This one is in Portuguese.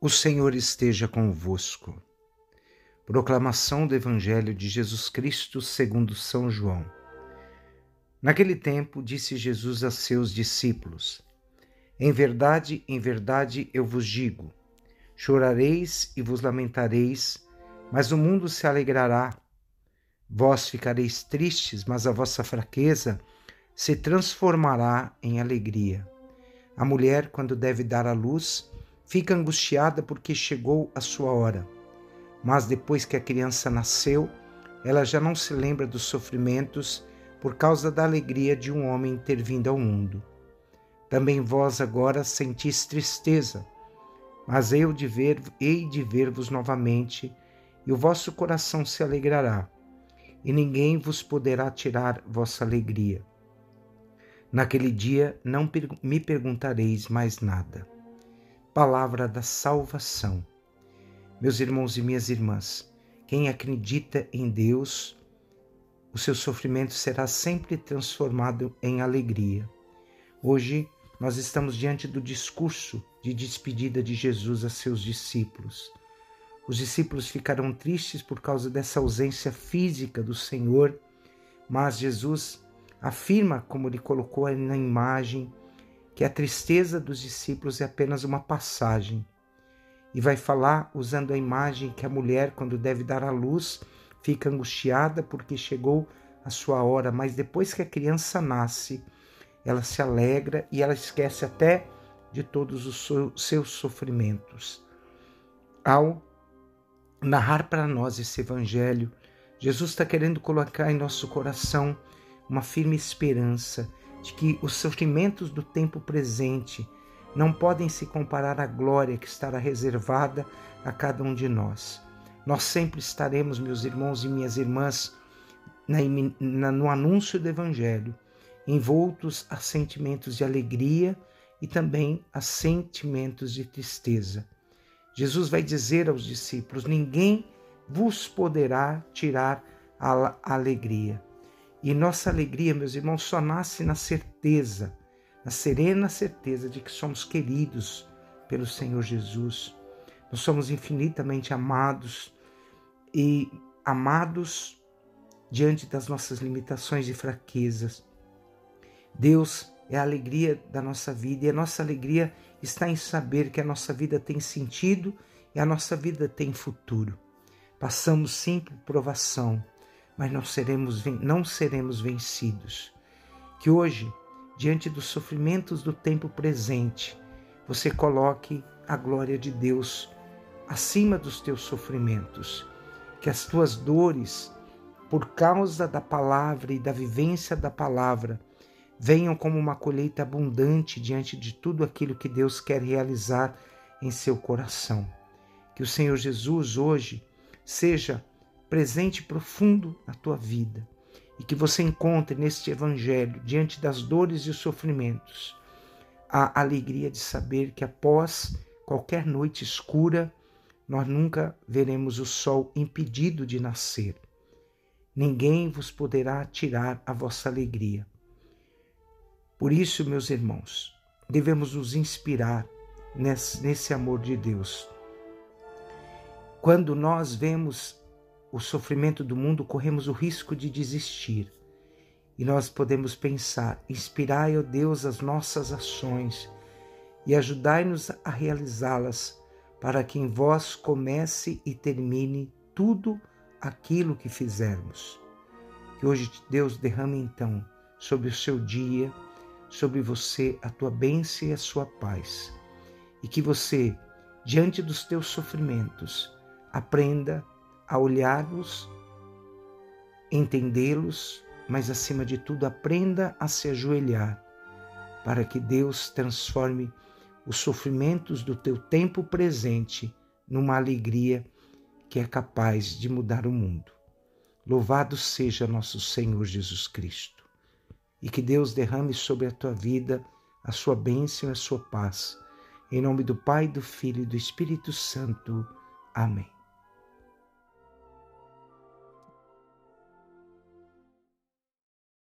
O Senhor esteja convosco. Proclamação do Evangelho de Jesus Cristo segundo São João. Naquele tempo disse Jesus a seus discípulos: Em verdade, em verdade eu vos digo: chorareis e vos lamentareis, mas o mundo se alegrará. Vós ficareis tristes, mas a vossa fraqueza se transformará em alegria. A mulher, quando deve dar à luz, fica angustiada porque chegou a sua hora. Mas depois que a criança nasceu, ela já não se lembra dos sofrimentos por causa da alegria de um homem ter vindo ao mundo. Também vós agora sentis tristeza, mas eu de ver, hei de ver-vos novamente, e o vosso coração se alegrará, e ninguém vos poderá tirar vossa alegria. Naquele dia não me perguntareis mais nada palavra da salvação. Meus irmãos e minhas irmãs, quem acredita em Deus, o seu sofrimento será sempre transformado em alegria. Hoje nós estamos diante do discurso de despedida de Jesus a seus discípulos. Os discípulos ficarão tristes por causa dessa ausência física do Senhor, mas Jesus afirma, como ele colocou na imagem, que a tristeza dos discípulos é apenas uma passagem. E vai falar usando a imagem que a mulher, quando deve dar à luz, fica angustiada porque chegou a sua hora, mas depois que a criança nasce, ela se alegra e ela esquece até de todos os seus sofrimentos. Ao narrar para nós esse evangelho, Jesus está querendo colocar em nosso coração uma firme esperança de que os sofrimentos do tempo presente não podem se comparar à glória que estará reservada a cada um de nós. Nós sempre estaremos, meus irmãos e minhas irmãs, no anúncio do Evangelho, envoltos a sentimentos de alegria e também a sentimentos de tristeza. Jesus vai dizer aos discípulos: ninguém vos poderá tirar a alegria. E nossa alegria, meus irmãos, só nasce na certeza, na serena certeza de que somos queridos pelo Senhor Jesus. Nós somos infinitamente amados e amados diante das nossas limitações e fraquezas. Deus é a alegria da nossa vida e a nossa alegria está em saber que a nossa vida tem sentido e a nossa vida tem futuro. Passamos sim por provação, mas não seremos, não seremos vencidos. Que hoje, diante dos sofrimentos do tempo presente, você coloque a glória de Deus acima dos teus sofrimentos. Que as tuas dores, por causa da palavra e da vivência da palavra, venham como uma colheita abundante diante de tudo aquilo que Deus quer realizar em seu coração. Que o Senhor Jesus hoje seja presente profundo na tua vida e que você encontre neste Evangelho, diante das dores e os sofrimentos, a alegria de saber que após qualquer noite escura, nós nunca veremos o sol impedido de nascer. Ninguém vos poderá tirar a vossa alegria. Por isso, meus irmãos, devemos nos inspirar nesse, nesse amor de Deus. Quando nós vemos o sofrimento do mundo, corremos o risco de desistir. E nós podemos pensar: inspirai, ó Deus, as nossas ações e ajudai-nos a realizá-las, para que em vós comece e termine tudo aquilo que fizermos. Que hoje Deus derrame então sobre o seu dia, sobre você a tua bênção e a sua paz. E que você, diante dos teus sofrimentos, aprenda a olhar-los, entendê-los, mas acima de tudo aprenda a se ajoelhar, para que Deus transforme os sofrimentos do teu tempo presente numa alegria que é capaz de mudar o mundo. Louvado seja nosso Senhor Jesus Cristo. E que Deus derrame sobre a tua vida a sua bênção e a sua paz. Em nome do Pai, do Filho e do Espírito Santo. Amém.